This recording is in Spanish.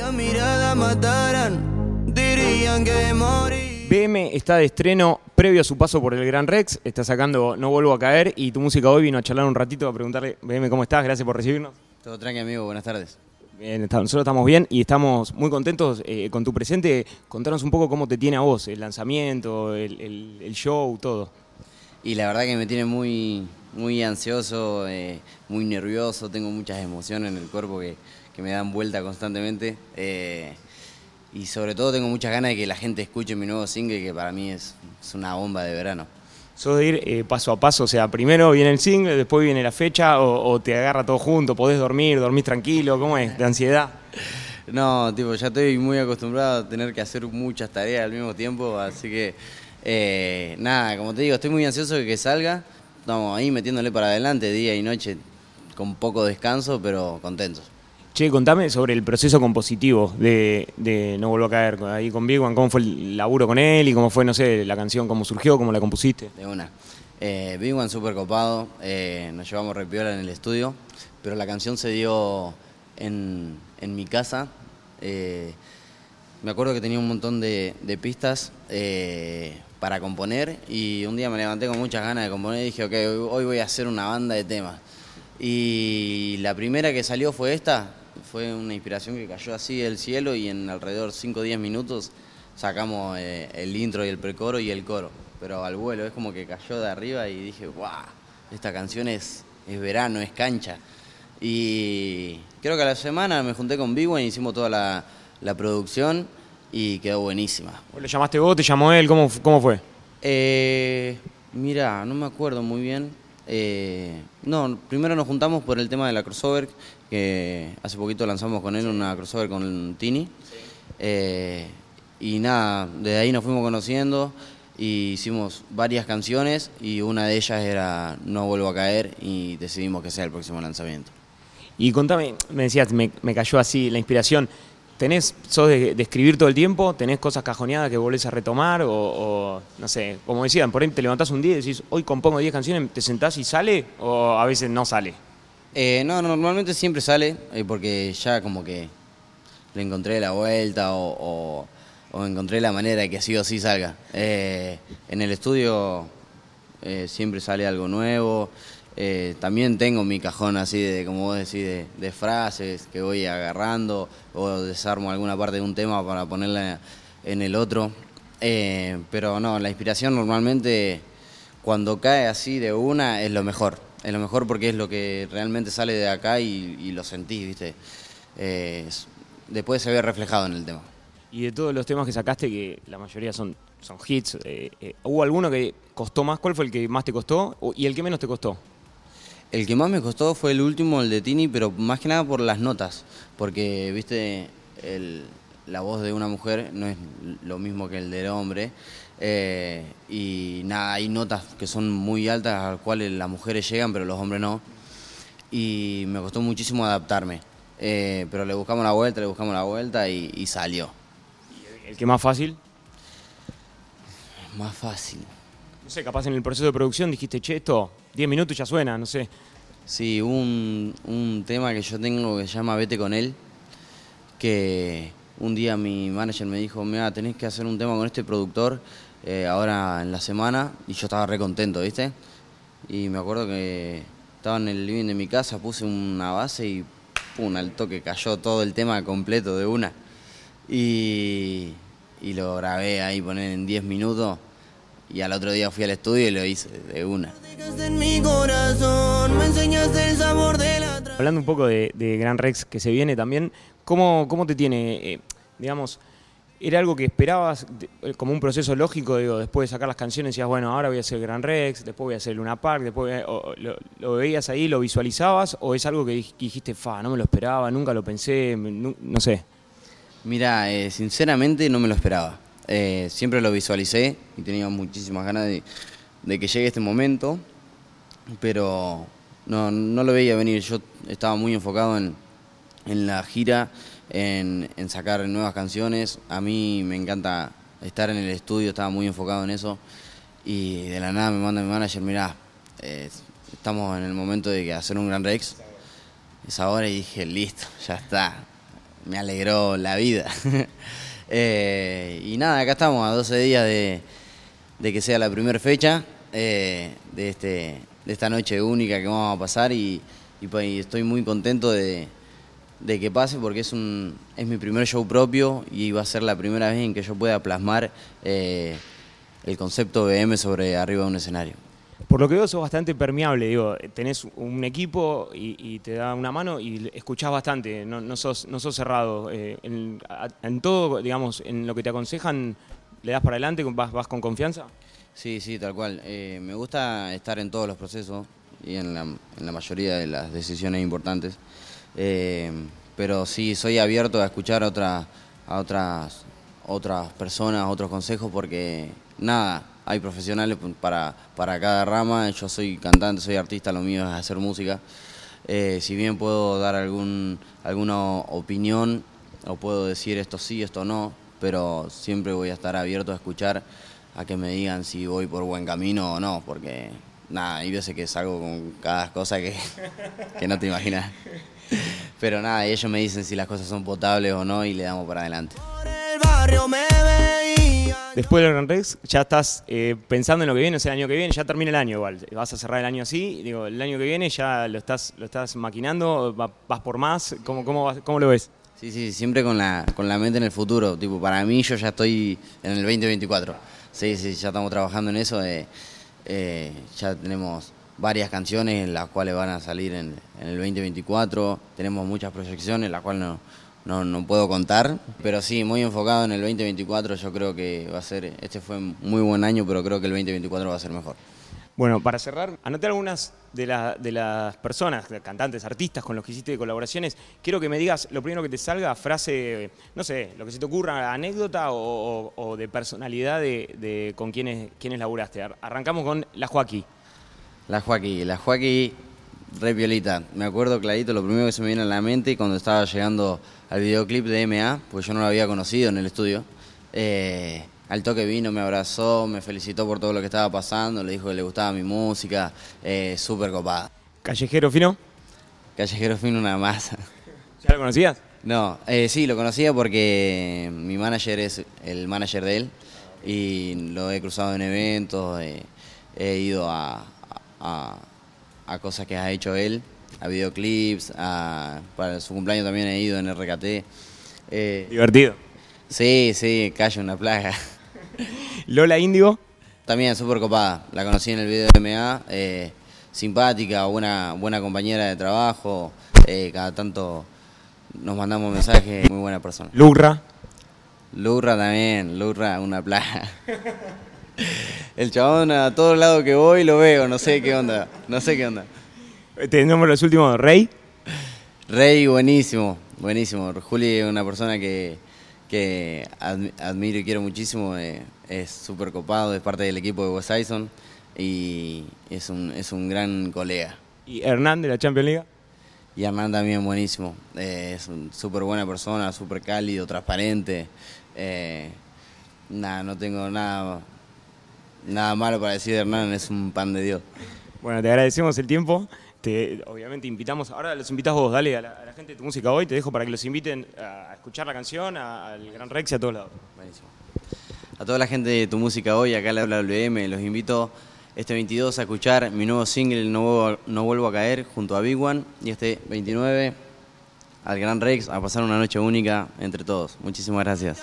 la mirada mataran, dirían que morí. BM está de estreno previo a su paso por el Gran Rex, está sacando No Vuelvo a Caer y tu música hoy vino a charlar un ratito a preguntarle, BM, ¿cómo estás? Gracias por recibirnos. Todo tranqui, amigo. Buenas tardes. Bien, está- nosotros estamos bien y estamos muy contentos eh, con tu presente. Contanos un poco cómo te tiene a vos, el lanzamiento, el, el- el show, todo. Y la verdad que me tiene muy, muy ansioso, eh, muy nervioso. Tengo muchas emociones en el cuerpo que, que me dan vuelta constantemente. eh, y sobre todo tengo muchas ganas de que la gente escuche mi nuevo single, que para mí es, es una bomba de verano. ¿Sos de ir eh, paso a paso? O sea, primero viene el single, después viene la fecha o, o te agarra todo junto, podés dormir, dormís tranquilo, ¿cómo es? ¿De ansiedad? No, tipo, ya estoy muy acostumbrado a tener que hacer muchas tareas al mismo tiempo, así que eh, nada, como te digo, estoy muy ansioso de que salga. Estamos ahí metiéndole para adelante día y noche con poco descanso, pero contentos. Che, contame sobre el proceso compositivo de, No Vuelvo a Caer ahí con Big One, cómo fue el laburo con él y cómo fue, no sé, la canción, cómo surgió, cómo la compusiste. De una. Eh, Big One súper copado, eh, nos llevamos repiola en el estudio, pero la canción se dio en, en mi casa. eh, me acuerdo que tenía un montón de, de pistas eh, para componer y un día me levanté con muchas ganas de componer y dije, ok, hoy voy a hacer una banda de temas. Y la primera que salió fue esta, fue una inspiración que cayó así del cielo y en alrededor 5 o 10 minutos sacamos eh, el intro y el precoro y el coro. Pero al vuelo, es como que cayó de arriba y dije, wow, esta canción es, es verano, es cancha. Y creo que a la semana me junté con Big y hicimos toda la, la producción y quedó buenísima. ¿Vos ¿Lo llamaste vos, te llamó él? ¿Cómo, cómo fue? Eh, mira, no me acuerdo muy bien. Eh, no, primero nos juntamos por el tema de la crossover, que hace poquito lanzamos con él una crossover con Tini. Eh, y nada, desde ahí nos fuimos conociendo y hicimos varias canciones y una de ellas era No vuelvo a caer y decidimos que sea el próximo lanzamiento. Y contame, me decías, me, me cayó así la inspiración. ¿Tenés, sos de, de escribir todo el tiempo? ¿Tenés cosas cajoneadas que volvés a retomar? O, o, no sé, como decían, por ahí te levantás un día y decís, hoy compongo 10 canciones, ¿te sentás y sale? ¿O a veces no sale? Eh, no, normalmente siempre sale, eh, porque ya como que le encontré la vuelta o, encontré la manera de que sí o sí salga. Eh, en el estudio eh, siempre sale algo nuevo. Eh, también tengo mi cajón así de, como vos decís, de, frases que voy agarrando o desarmo alguna parte de un tema para ponerla en el otro. Eh, pero no, la inspiración normalmente cuando cae así de una es lo mejor. Es lo mejor porque es lo que realmente sale de acá y, lo sentís, ¿viste? Eh, es- después se ve reflejado en el tema. Y de todos los temas que sacaste, que la mayoría son, son hits, ¿hubo alguno que costó más? ¿Cuál fue el que más te costó? ¿Y el que menos te costó? El que más me costó fue el último, el de Tini, pero más que nada por las notas, porque, viste, el- la voz de una mujer no es lo mismo que el del hombre, eh, y nada, hay notas que son muy altas a las cuales las mujeres llegan, pero los hombres no, y me costó muchísimo adaptarme, eh, pero le buscamos la vuelta, le buscamos la vuelta y, y salió. ¿El que más fácil? Más fácil. No sé, capaz en el proceso de producción dijiste, che, esto 10 minutos ya suena, no sé. Sí, un, un tema que yo tengo que se llama Vete con él, que un día mi manager me dijo, mira, tenés que hacer un tema con este productor eh, ahora en la semana, y yo estaba re contento, ¿viste? Y me acuerdo que estaba en el living de mi casa, puse una base y pum, al toque cayó todo el tema completo de una. Y, y lo grabé ahí, poner en 10 minutos, y al otro día fui al estudio y lo hice de una. Hablando un poco de, de Gran Rex que se viene también, ¿cómo, cómo te tiene, eh, digamos, era algo que esperabas eh, como un proceso lógico, digo, después de sacar las canciones decías, bueno, ahora voy a hacer Gran Rex, después voy a hacer Luna Park, después voy a- o- lo, lo veías ahí, lo visualizabas, o es algo que dij- que dijiste, fa, no me lo esperaba, nunca lo pensé, no sé. Mira, eh, sinceramente no me lo esperaba. Eh, siempre lo visualicé y tenía muchísimas ganas de, de que llegue este momento, pero no, no lo veía venir. Yo estaba muy enfocado en, en la gira, en, sacar nuevas canciones. A mí me encanta estar en el estudio, estaba muy enfocado en eso. Y de la nada me manda mi manager, mirá, eh, estamos en el momento de hacer un Gran Rex. Es ahora y dije, listo, ya está. me alegró la vida. Eh, y nada, acá estamos a 12 días de, que sea la primera fecha eh, de, este, de esta noche única que vamos a pasar y, pues, estoy muy contento de, que pase porque es, un, es mi primer show propio y va a ser la primera vez en que yo pueda plasmar eh, el concepto BM sobre arriba de un escenario. Por lo que veo, sos bastante permeable, digo, tenés un equipo y, te da una mano y escuchás bastante, no, sos, no sos cerrado. Eh, en, todo, digamos, en lo que te aconsejan, ¿le das para adelante, vas, vas con confianza? Sí, sí, tal cual. Eh, me gusta estar en todos los procesos y en la, en la mayoría de las decisiones importantes. Eh, pero sí, soy abierto a escuchar a, otra, a otras, otras personas, otros consejos, porque nada, hay profesionales para, para cada rama, yo soy cantante, soy artista, lo mío es hacer música. Eh, si bien puedo dar algún, alguna opinión o puedo decir esto sí, esto no, pero siempre voy a estar abierto a escuchar a que me digan si voy por buen camino o no, porque nada, hay veces que salgo con cada cosa que, que no te imaginas. Pero nada, ellos me dicen si las cosas son potables o no y le damos para adelante. Después del Gran Rex, ya estás eh, pensando en lo que viene, o sea, el año que viene, ya termina el año igual. Vas a cerrar el año así, digo, el año que viene ya lo estás, lo estás maquinando, vas por más, ¿cómo, cómo, cómo lo ves? Sí, sí, siempre con la, con la mente en el futuro. Tipo, para mí yo ya estoy en el 2024. Sí, sí, ya estamos trabajando en eso. Eh, eh, ya tenemos varias canciones las cuales van a salir en, en el 2024. Tenemos muchas proyecciones, las cuales no no, no puedo contar, pero sí, muy enfocado en el 2024, yo creo que va a ser, este fue muy buen año, pero creo que el 2024 va a ser mejor. Bueno, para cerrar, anoté algunas de, de las personas, cantantes, artistas con los que hiciste colaboraciones. Quiero que me digas lo primero que te salga, frase, no sé, lo que se te ocurra, anécdota o, de personalidad de, con quienes, quienes laburaste. Arrancamos con la Joaquí. La Joaquí, la Joaquí, re violita. Me acuerdo clarito, lo primero que se me viene a la mente cuando estaba llegando al videoclip de MA, pues yo no lo había conocido en el estudio. Eh, al toque vino, me abrazó, me felicitó por todo lo que estaba pasando, le dijo que le gustaba mi música, eh, súper copada. ¿Callejero Fino? Callejero Fino una masa. ¿Ya lo conocías? No, eh, sí, lo conocía porque mi manager es el manager de él y lo he cruzado en eventos, he ido a, a cosas que ha hecho él a videoclips, a, para su cumpleaños también he ido en RKT. Eh, Divertido. Sí, sí, calle una plaga. Lola Indio. También súper copada, la conocí en el video de MA, eh, simpática, buena, buena compañera de trabajo, eh, cada tanto nos mandamos mensajes, muy buena persona. Lurra. Lurra también, Lurra, una plaga. El chabón a todos lados que voy lo veo, no sé qué onda, no sé qué onda. Tenemos los últimos, Rey. Rey, buenísimo, buenísimo. Juli es una persona que, que admiro y quiero muchísimo. Eh, es súper copado, es parte del equipo de Wes Tyson y es un, es un gran colega. ¿Y Hernán de la Champions League? Y Hernán también buenísimo. Eh, es una súper buena persona, súper cálido, transparente. Eh, nada, no tengo nada, nada malo para decir de Hernán, es un pan de Dios. Bueno, te agradecemos el tiempo obviamente invitamos, ahora los invitas vos, dale a la, gente de tu música hoy, te dejo para que los inviten a escuchar la canción, al Gran Rex y a todos lados. Buenísimo. A toda la gente de tu música hoy, acá le habla WM, los invito este 22 a escuchar mi nuevo single No, no Vuelvo a Caer junto a Big One y este 29 al Gran Rex a pasar una noche única entre todos. Muchísimas gracias.